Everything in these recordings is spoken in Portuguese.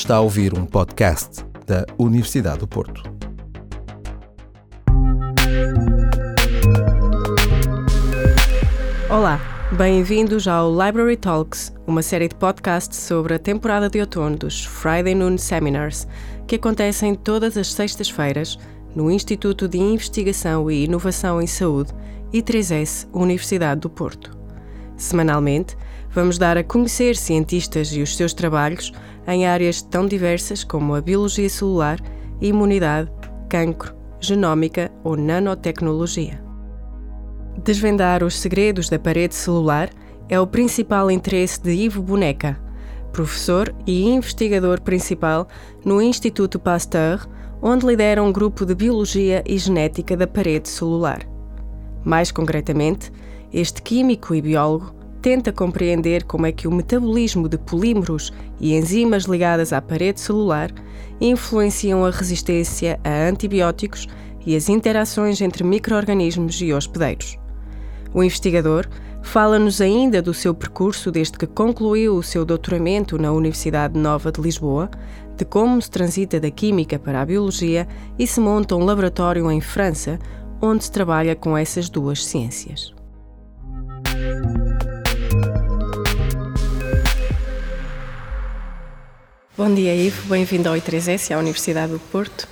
Está a ouvir um podcast da Universidade do Porto. Olá, bem-vindos ao Library Talks, uma série de podcasts sobre a temporada de outono dos Friday Noon Seminars, que acontecem todas as sextas-feiras no Instituto de Investigação e Inovação em Saúde, I3S, Universidade do Porto. Semanalmente, vamos dar a conhecer cientistas e os seus trabalhos em áreas tão diversas como a biologia celular, imunidade, cancro, genómica ou nanotecnologia. Desvendar os segredos da parede celular é o principal interesse de Ivo Boneca, professor e investigador principal no Instituto Pasteur, onde lidera um grupo de biologia e genética da parede celular. Mais concretamente, este químico e biólogo tenta compreender como é que o metabolismo de polímeros e enzimas ligadas à parede celular influenciam a resistência a antibióticos e as interações entre microorganismos e hospedeiros. O investigador fala-nos ainda do seu percurso desde que concluiu o seu doutoramento na Universidade Nova de Lisboa, de como se transita da química para a biologia e se monta um laboratório em França, onde se trabalha com essas duas ciências. Bom dia, Ivo. Bem-vindo ao I3S, à Universidade do Porto.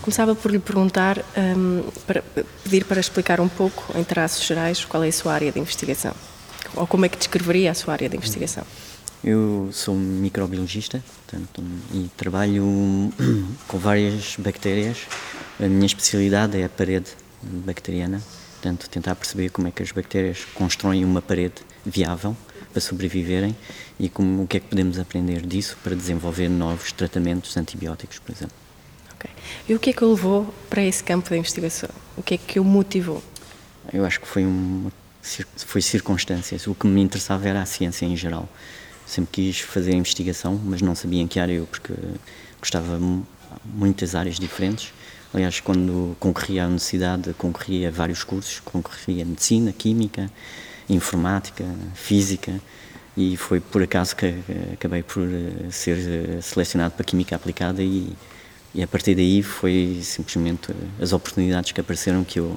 Começava por lhe perguntar, um, para pedir para explicar um pouco, em traços gerais, qual é a sua área de investigação. Ou como é que descreveria a sua área de investigação? Eu sou microbiologista portanto, e trabalho com várias bactérias. A minha especialidade é a parede bacteriana, portanto, tentar perceber como é que as bactérias constroem uma parede viável para sobreviverem e como, o que é que podemos aprender disso para desenvolver novos tratamentos antibióticos, por exemplo. Ok. E o que é que o levou para esse campo de investigação? O que é que o motivou? Eu acho que foi, uma, foi circunstâncias. O que me interessava era a ciência em geral. Sempre quis fazer investigação, mas não sabia em que área eu, porque gostava muitas áreas diferentes. Aliás, quando concorria à universidade, concorria a vários cursos, concorria a medicina, química, informática, física, e foi por acaso que acabei por eh, ser eh, selecionado para Química Aplicada e, e a partir daí foi simplesmente eh, as oportunidades que apareceram que eu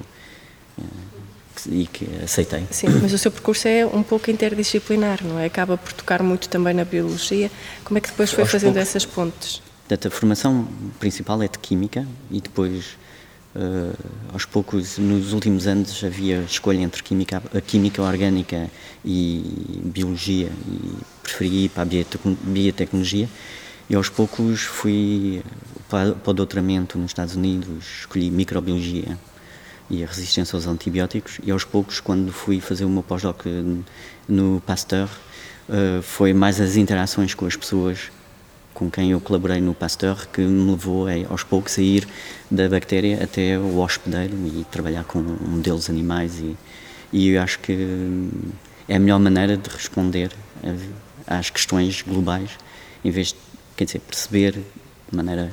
e que aceitei. Sim, mas o seu percurso é um pouco interdisciplinar, não é? Acaba por tocar muito também na biologia. Como é que depois foi Aos fazendo poucos, essas pontes? Portanto, a formação principal é de Química e depois Uh, aos poucos, nos últimos anos, havia escolha entre química, química orgânica e biologia, e preferi ir para a biotecnologia. E aos poucos fui para, para o doutoramento nos Estados Unidos, escolhi microbiologia e a resistência aos antibióticos. E aos poucos, quando fui fazer o meu pós-doc no Pasteur, uh, foi mais as interações com as pessoas com quem eu colaborei no Pasteur que me levou a, aos poucos a ir da bactéria até o hospedeiro e trabalhar com modelos animais e, e eu acho que é a melhor maneira de responder às questões globais em vez de quer dizer, perceber de maneira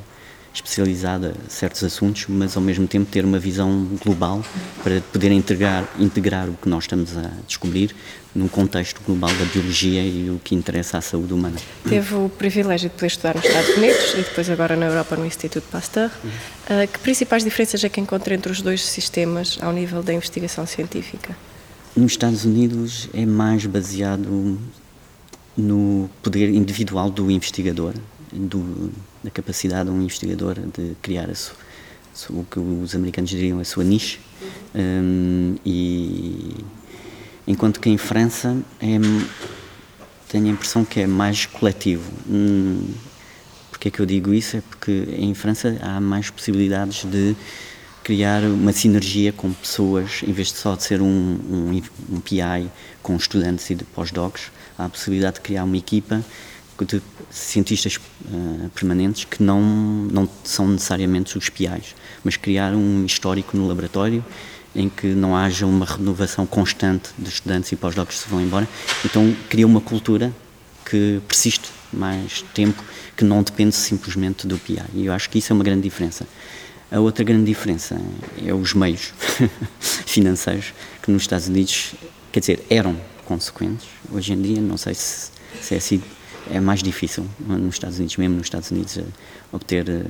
especializada certos assuntos, mas ao mesmo tempo ter uma visão global para poder integrar, integrar o que nós estamos a descobrir num contexto global da biologia e o que interessa à saúde humana. Teve o privilégio de poder estudar nos Estados Unidos e depois agora na Europa no Instituto Pasteur. Uh, que principais diferenças é que encontra entre os dois sistemas ao nível da investigação científica? Nos Estados Unidos é mais baseado no poder individual do investigador, do, da capacidade de um investigador de criar a sua, o que os americanos diriam a sua niche. Um, e enquanto que em França é, tenho a impressão que é mais coletivo. Hum, porque é que eu digo isso? É porque em França há mais possibilidades de criar uma sinergia com pessoas, em vez de só de ser um, um, um PI com estudantes e pós-docs, há a possibilidade de criar uma equipa de cientistas uh, permanentes que não, não são necessariamente os PIs, mas criar um histórico no laboratório em que não haja uma renovação constante de estudantes e pós-docs que se vão embora. Então cria uma cultura que persiste mais tempo, que não depende simplesmente do PI. E eu acho que isso é uma grande diferença. A outra grande diferença é os meios financeiros, que nos Estados Unidos, quer dizer, eram consequentes. Hoje em dia, não sei se, se é assim é mais difícil nos Estados Unidos, mesmo nos Estados Unidos, obter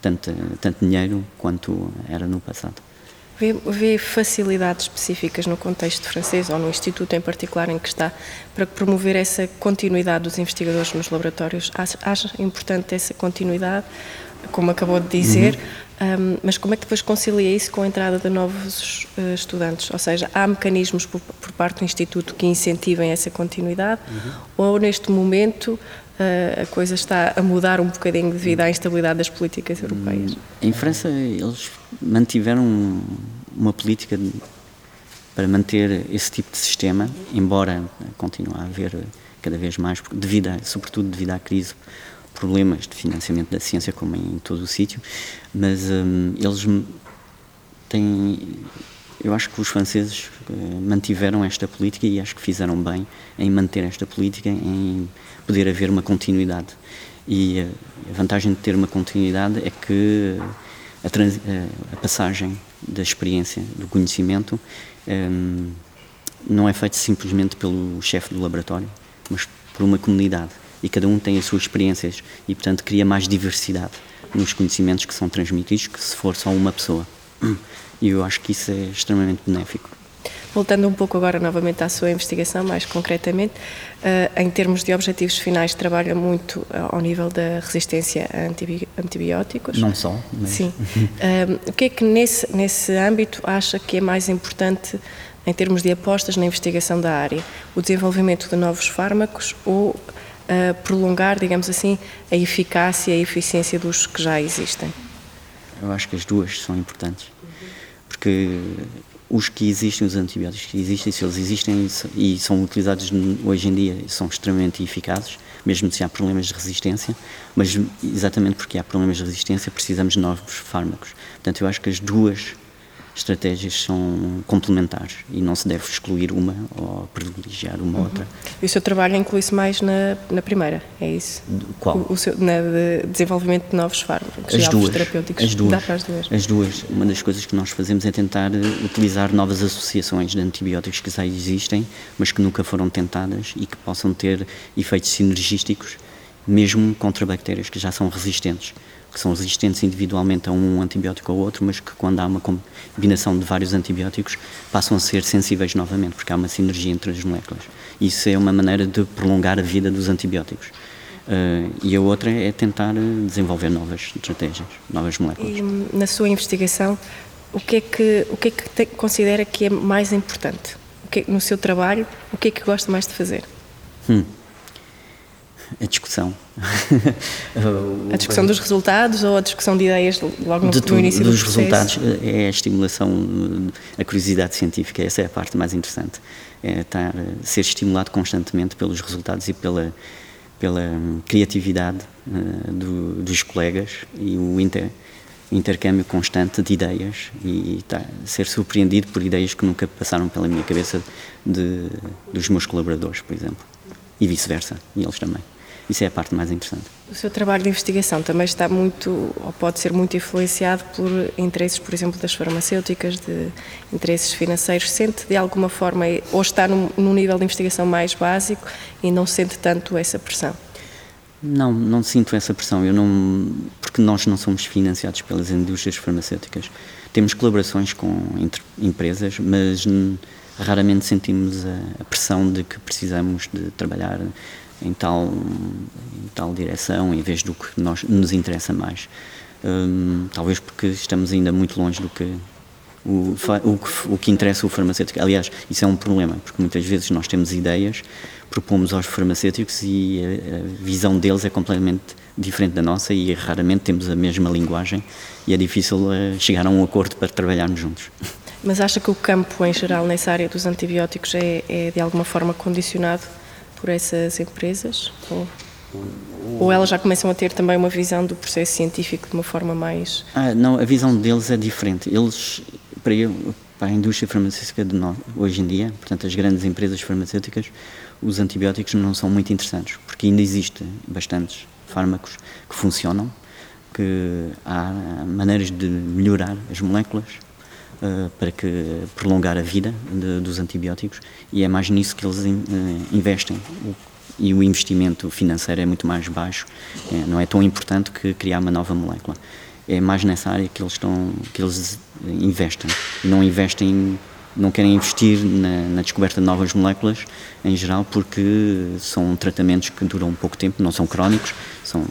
tanto, tanto dinheiro quanto era no passado. Vê, vê, facilidades específicas no contexto francês ou no instituto em particular em que está para promover essa continuidade dos investigadores nos laboratórios? Acha, acha importante essa continuidade, como acabou de dizer, uhum. um, mas como é que depois concilia isso com a entrada de novos uh, estudantes? Ou seja, há mecanismos por, por, parte do instituto que incentivem essa continuidade uhum. ou neste momento a coisa está a mudar um bocadinho devido à instabilidade das políticas europeias? Em França, eles mantiveram uma política para manter esse tipo de sistema, embora continue a haver cada vez mais, devido a, sobretudo devido à crise, problemas de financiamento da ciência, como em todo o sítio, mas um, eles têm. Eu acho que os franceses uh, mantiveram esta política e acho que fizeram bem em manter esta política, em poder haver uma continuidade. E a vantagem de ter uma continuidade é que a, trans, a passagem da experiência, do conhecimento, um, não é feita simplesmente pelo chefe do laboratório, mas por uma comunidade. E cada um tem as suas experiências e, portanto, cria mais diversidade nos conhecimentos que são transmitidos que se for só uma pessoa. E eu acho que isso é extremamente benéfico. Voltando um pouco agora novamente à sua investigação, mais concretamente, uh, em termos de objetivos finais, trabalha muito uh, ao nível da resistência a antibióticos? Não só, mas... Sim. Uh, o que é que nesse, nesse âmbito acha que é mais importante em termos de apostas na investigação da área? O desenvolvimento de novos fármacos ou prolongar, digamos assim, a eficácia e a eficiência dos que já existem? Eu acho que as duas são importantes, porque os que existem, os antibióticos que existem, se eles existem e são utilizados hoje em dia, são extremamente eficazes, mesmo se há problemas de resistência, mas exatamente porque há problemas de resistência precisamos de novos fármacos. Portanto, eu acho que as duas estratégias são complementares e não se deve excluir uma ou privilegiar uma uhum. outra. E o seu trabalho inclui-se mais na, na primeira, é isso? Qual? O, o seu, na de desenvolvimento de novos fármacos as duas, terapêuticos. As duas, Dá para as duas. As duas. Uma das coisas que nós fazemos é tentar utilizar novas associações de antibióticos que já existem, mas que nunca foram tentadas e que possam ter efeitos sinergísticos, mesmo contra bactérias que já são resistentes que são resistentes individualmente a um antibiótico ou outro, mas que quando há uma combinação de vários antibióticos passam a ser sensíveis novamente, porque há uma sinergia entre as moléculas. Isso é uma maneira de prolongar a vida dos antibióticos. Uh, e a outra é tentar desenvolver novas estratégias, novas moléculas. E na sua investigação, o que é que, o que, é que te, considera que é mais importante? O que é, no seu trabalho, o que é que gosta mais de fazer? Hum a discussão. a discussão dos resultados ou a discussão de ideias logo no, de no início dos do resultados é a estimulação, a curiosidade científica, essa é a parte mais interessante. É estar, ser estimulado constantemente pelos resultados e pela, pela criatividade uh, do, dos colegas e o inter, intercâmbio constante de ideias e tá, ser surpreendido por ideias que nunca passaram pela minha cabeça de, dos meus colaboradores, por exemplo. E vice-versa, e eles também. Isso é a parte mais interessante. O seu trabalho de investigação também está muito, ou pode ser muito influenciado por interesses, por exemplo, das farmacêuticas, de interesses financeiros. Sente de alguma forma, ou está num, num nível de investigação mais básico e não sente tanto essa pressão? Não, não sinto essa pressão. Eu não, porque nós não somos financiados pelas indústrias farmacêuticas. Temos colaborações com entre empresas, mas raramente sentimos a, a pressão de que precisamos de trabalhar em tal, em tal direção em vez do que nós, nos interessa mais. Um, talvez porque estamos ainda muito longe do que o, o, o, que interessa o farmacêutico. Aliás, isso é um problema, porque muitas vezes nós temos ideias, propomos aos farmacêuticos e a, visão deles é completamente diferente da nossa e raramente temos a mesma linguagem e é difícil uh, chegar a um acordo para trabalharmos juntos. Mas acha que o campo em geral nessa área dos antibióticos é, é de alguma forma condicionado por essas empresas? Ou, ou elas já começam a ter também uma visão do processo científico de uma forma mais. Ah, não, a visão deles é diferente. Eles, para, eu, para a indústria farmacêutica de nós, hoje em dia, portanto, as grandes empresas farmacêuticas, os antibióticos não são muito interessantes, porque ainda existem bastantes fármacos que funcionam, que há maneiras de melhorar as moléculas uh, para que prolongar a vida de, dos antibióticos e é mais nisso que eles in, uh, investem. E o investimento financeiro é muito mais baixo, é, não é tão importante que criar uma nova molécula. É mais nessa área que eles estão, que eles investem. Não investem, não querem investir na, na descoberta de novas moléculas em geral porque são tratamentos que duram um pouco tempo, não são crónicos, são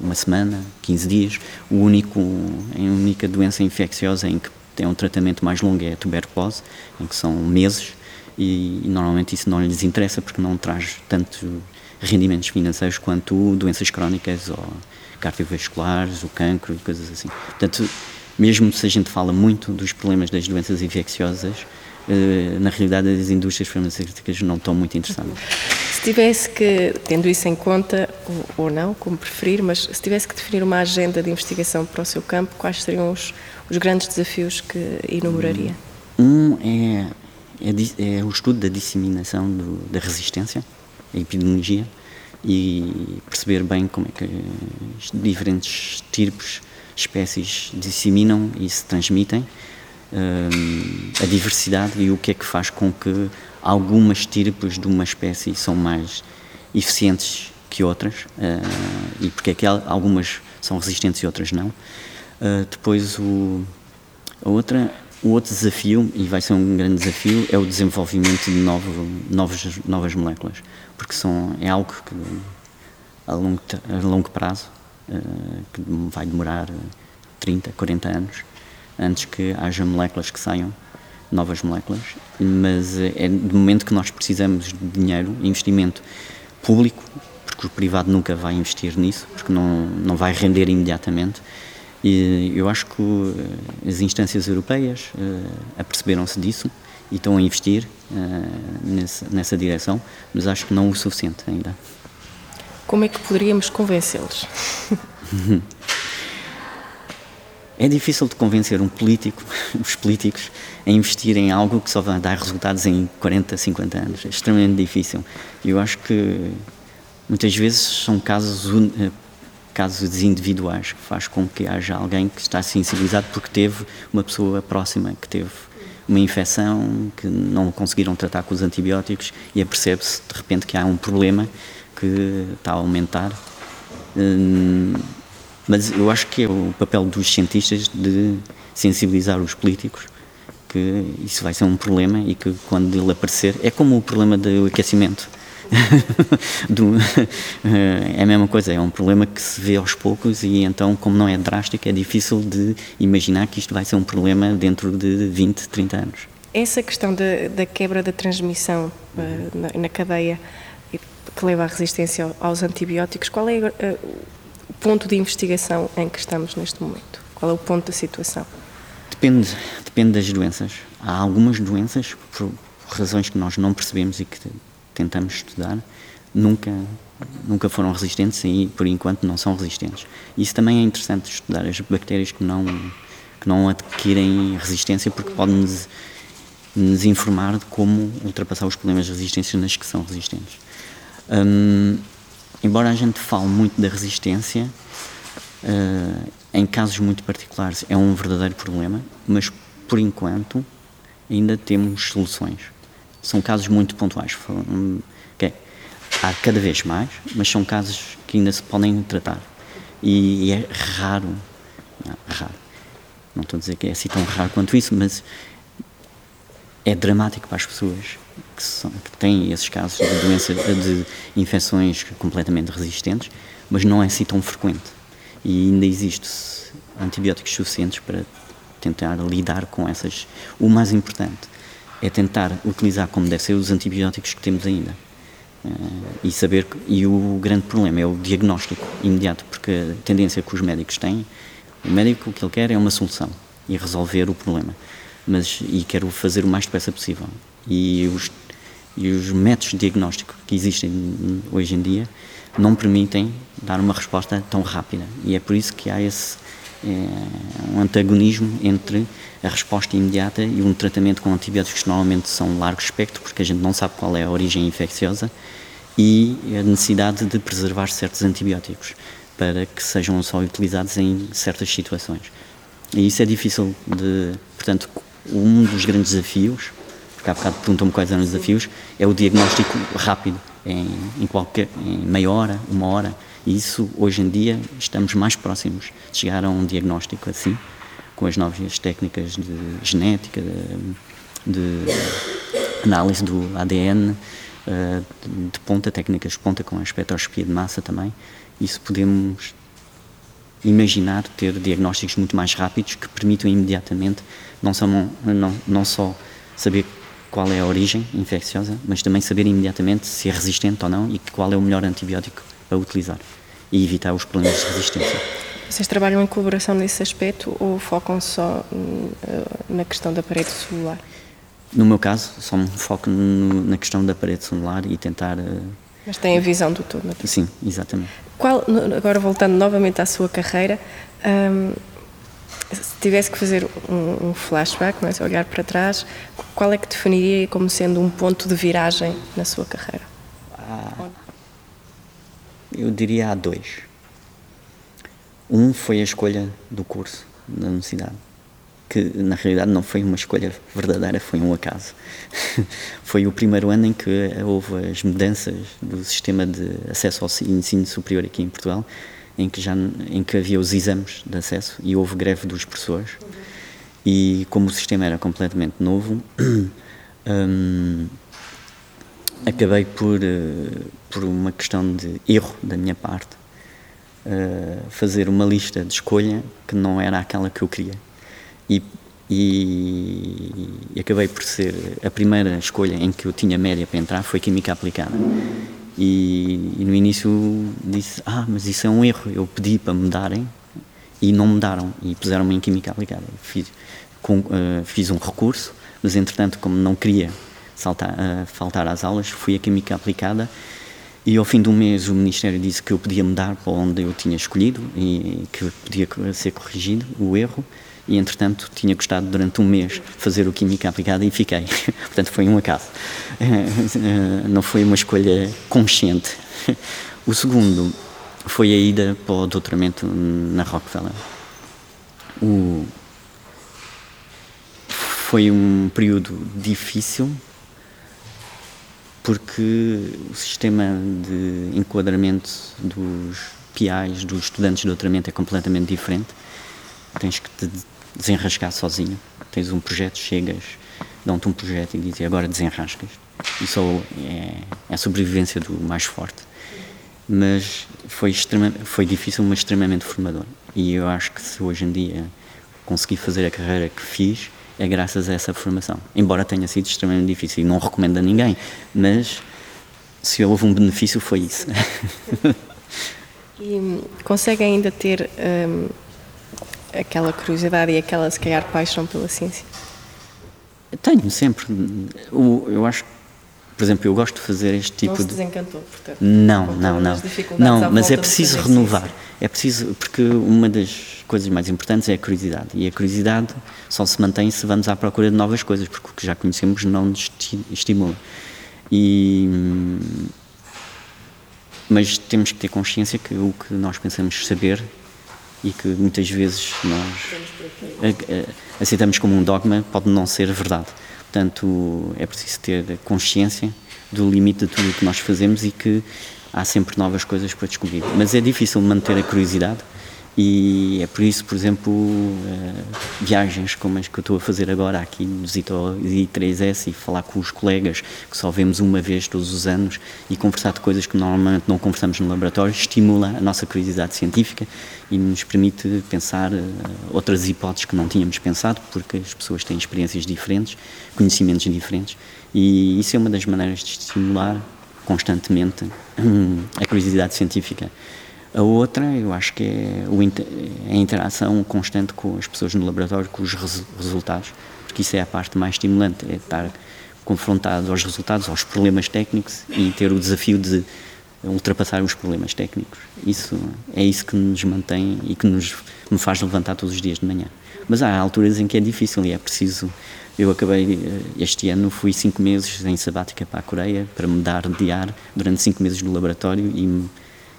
uma semana, 15 dias. O único, a única doença infecciosa em que tem um tratamento mais longo é a tuberculose, em que são meses e, e, normalmente isso não lhes interessa porque não traz tanto rendimentos financeiros quanto doenças crónicas ou cardiovasculares, o cancro e coisas assim. Portanto, mesmo se a gente fala muito dos problemas das doenças infecciosas, na realidade as indústrias farmacêuticas não estão muito interessadas. Se tivesse que, tendo isso em conta, ou, ou não, como preferir, mas se tivesse que definir uma agenda de investigação para o seu campo, quais seriam os, os grandes desafios que enumeraria? Um é é, é o estudo da disseminação do, da resistência, a epidemiologia, e perceber bem como é que diferentes tipos, espécies disseminam e se transmitem, a diversidade e o que é que faz com que algumas tipos de uma espécie são mais eficientes que outras uh, e porque é que algumas são resistentes e outras não. Uh, depois o, a outra o outro desafio, e vai ser um grande desafio, é o desenvolvimento de novo, novos, novas moléculas, porque são, é algo que a longo, a longo prazo, uh, que vai demorar 30, 40 anos, antes que haja moléculas que saiam, novas moléculas, mas é do momento que nós precisamos de dinheiro, investimento público, porque o privado nunca vai investir nisso, porque não, não vai render imediatamente, e eu acho que eh, as instâncias europeias uh, aperceberam-se disso e estão a investir uh, nessa, nessa direção, mas acho que não o suficiente ainda. Como é que poderíamos convencê-los? é difícil de convencer um político, os políticos, a investir em algo que só vai dar resultados em 40, 50 anos. É extremamente difícil. Eu acho que muitas vezes são casos casos individuais, que faz com que haja alguém que está sensibilizado porque teve uma pessoa próxima que teve uma infecção que não conseguiram tratar com os antibióticos e apercebe-se de repente que há um problema que está a aumentar. Hum, mas eu acho que é o papel dos cientistas de sensibilizar os políticos que isso vai ser um problema e que quando ele aparecer é como o problema do aquecimento do, eh, é a mesma coisa, é um problema que se vê aos poucos e então, como não é drástico, é difícil de imaginar que isto vai ser um problema dentro de 20, 30 anos. Essa questão da, da quebra da transmissão uh, na, na, cadeia que leva à resistência aos antibióticos, qual é uh, ponto de investigação em que estamos neste momento? Qual é o ponto da situação? Depende, depende das doenças. Há algumas doenças, por razões que nós não percebemos e que tentamos estudar, nunca, nunca foram resistentes e, por enquanto, não são resistentes. Isso também é interessante estudar as bactérias que não, que não adquirem resistência, porque podem nos, nos informar de como ultrapassar os problemas de resistência nas que são resistentes. Hum, embora a gente fale muito da resistência, uh, em casos muito particulares é um verdadeiro problema, mas por enquanto ainda temos soluções são casos muito pontuais. Okay. Há cada vez mais, mas são casos que ainda se podem tratar. E, e é raro, não, raro, não estou a dizer que é assim tão raro quanto isso, mas é dramático para as pessoas que, são, que têm esses casos de doenças, de infecções completamente resistentes, mas não é assim tão frequente. E ainda existe antibióticos suficientes para tentar lidar com essas. O mais importante é tentar utilizar como deve ser os antibióticos que temos ainda. Uh, e saber e o grande problema é o diagnóstico imediato porque a tendência que os médicos têm o médico o que ele quer é uma solução e resolver o problema mas e quero fazer o mais depressa possível e os e os métodos de diagnóstico que existem hoje em dia não permitem dar uma resposta tão rápida e é por isso que há esse é, um antagonismo entre a resposta imediata e um tratamento com antibióticos que normalmente são largo espectro, porque a gente não sabe qual é a origem infecciosa, e a necessidade de preservar certos antibióticos para que sejam só utilizados em certas situações. E isso é difícil de. Portanto, um dos grandes desafios, porque há bocado perguntam-me quais eram os desafios, é o diagnóstico rápido em, em, qualquer, em meia hora, uma hora. E isso, hoje em dia, estamos mais próximos de chegar a um diagnóstico assim, com as novas técnicas de genética, de, de análise do ADN, eh, de ponta, técnicas de ponta com a espectroscopia de massa também. Isso podemos imaginar ter diagnósticos muito mais rápidos que permitam imediatamente não só, não, não só saber qual é a origem infecciosa, mas também saber imediatamente se é resistente ou não e qual é o melhor antibiótico a utilizar e evitar os problemas de resistência. Vocês trabalham em colaboração nesse aspecto ou focam só eh, na questão da parede celular? No meu caso, só me foco no, na questão da parede celular e tentar. Uh... Mas tem a visão do todo, não é? Sim, exatamente. Qual, agora voltando novamente à sua carreira, um, se tivesse que fazer um, um flashback, mas é? olhar para trás, qual é que definiria como sendo um ponto de viragem na sua carreira? Ah, eu diria há dois. Um foi a escolha do curso da universidade que na realidade não foi uma escolha verdadeira, foi um acaso. foi o primeiro ano em que houve as mudanças do sistema de acesso ao ensino superior aqui em Portugal, em que já em que havia os exames de acesso e houve greve dos professores. Uhum. E como o sistema era completamente novo, hum, acabei por uh, por uma questão de erro da minha parte uh, fazer uma lista de escolha que não era aquela que eu queria e, e, e, acabei por ser a primeira escolha em que eu tinha média para entrar foi Química Aplicada. E, e no início disse: Ah, mas isso é um erro. Eu pedi para mudarem e não mudaram e puseram-me em Química Aplicada. Fiz, com, uh, fiz um recurso, mas entretanto, como não queria saltar, uh, faltar às aulas, fui a Química Aplicada. E ao fim um mês o Ministério disse que eu podia mudar para onde eu tinha escolhido e que podia ser corrigido o erro e entretanto tinha gostado durante um mês fazer o Química Aplicada e fiquei. Portanto foi um acaso. Não foi uma escolha consciente. O segundo foi a ida para o doutoramento na Rockefeller. O... Foi um período difícil porque o sistema de enquadramento dos PIs, dos estudantes de doutoramento, é completamente diferente. Tens que te desenrascar sozinho. Tens um projeto, chegas, dão-te um projeto e dizem agora desenrascas. Isso é, é a sobrevivência do mais forte. Mas foi, extrema, foi difícil, mas extremamente formador. E eu acho que se hoje em dia consegui fazer a carreira que fiz, é graças a essa formação. Embora tenha sido extremamente difícil e não recomendo a ninguém, mas se houve um benefício foi isso. e consegue ainda ter hum, aquela curiosidade e aquela, se calhar, paixão pela ciência? Tenho sempre. O, eu acho por exemplo, eu gosto de fazer este tipo não se de. desencantou, portanto. Não, não, não. Não, mas é preciso renovar. É preciso, porque uma das coisas mais importantes é a curiosidade. E a curiosidade só se mantém se vamos à procura de novas coisas, porque o que já conhecemos não nos estimula. E. Mas temos que ter consciência que o que nós pensamos saber e que muitas vezes nós aceitamos como um dogma pode não ser verdade. Portanto, é preciso ter consciência do limite de tudo o que nós fazemos e que há sempre novas coisas para descobrir. Mas é difícil manter a curiosidade e é por isso, por exemplo, uh, viagens como as que eu estou a fazer agora aqui no Zito I3S e falar com os colegas que só vemos uma vez todos os anos e conversar de coisas que normalmente não conversamos no laboratório estimula a nossa curiosidade científica e nos permite pensar uh, outras hipóteses que não tínhamos pensado porque as pessoas têm experiências diferentes, conhecimentos diferentes e isso é uma das maneiras de estimular constantemente a curiosidade científica. A outra, eu acho que é a interação constante com as pessoas no laboratório, com os resultados, porque isso é a parte mais estimulante, é estar confrontado aos resultados, aos problemas técnicos e ter o desafio de ultrapassar os problemas técnicos. Isso é isso que nos mantém e que nos me faz levantar todos os dias de manhã. Mas há alturas em que é difícil e é preciso. Eu acabei eh, este ano fui cinco meses em sabática para a Coreia para me dar de ar durante cinco meses no laboratório e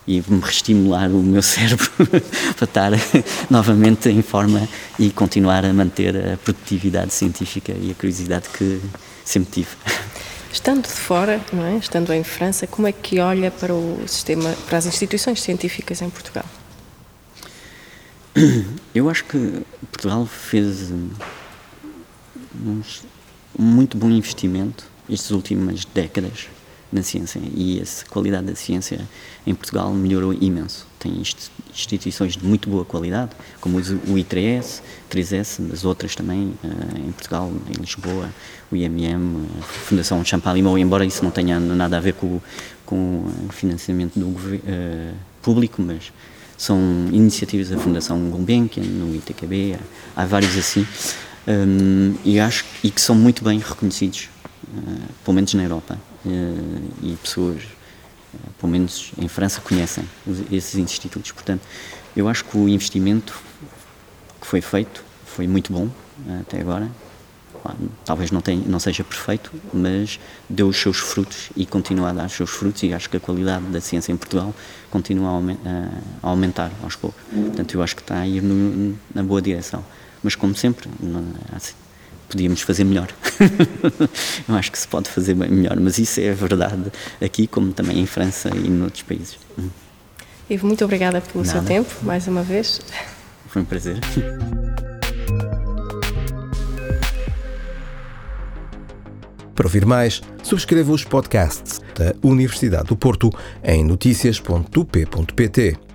e me reestimular o meu cérebro para estar novamente em forma e continuar a manter a produtividade científica e a curiosidade que sempre tive. Estando de fora, não é? estando em França, como é que olha para o sistema, para as instituições científicas em Portugal? Eu acho que Portugal fez um muito bom investimento estas últimas décadas na ciência e a qualidade da ciência em Portugal melhorou imenso. Tem instituições de muito boa qualidade, como o I3S, 3S, mas outras também eh, em Portugal, em Lisboa, o IMM, a Fundação Champalimau, embora isso não tenha nada a ver com, com o financiamento do uh, público, mas são iniciativas da Fundação Gulbenkian, no ITKB, há vários assim, um, e acho e que são muito bem reconhecidos, uh, pelo menos na Europa, e pessoas, uh, pelo menos em França, conhecem esses institutos. Portanto, eu acho que o investimento que foi feito foi muito bom até agora. Talvez não, tenha, não seja perfeito, mas deu os seus frutos e continua a dar os seus frutos. E acho que a qualidade da ciência em Portugal continua a, aumentar aos poucos. Portanto, eu acho que está a ir no, na boa direção mas como sempre, podíamos fazer melhor. Eu acho que se pode fazer bem melhor, mas isso é a verdade aqui, como também em França e noutros países. Hum. Ivo, muito obrigada pelo Nada. seu tempo, mais uma vez. Foi um prazer. Para ouvir mais, subscreva os podcasts da Universidade do Porto em notícias.up.pt.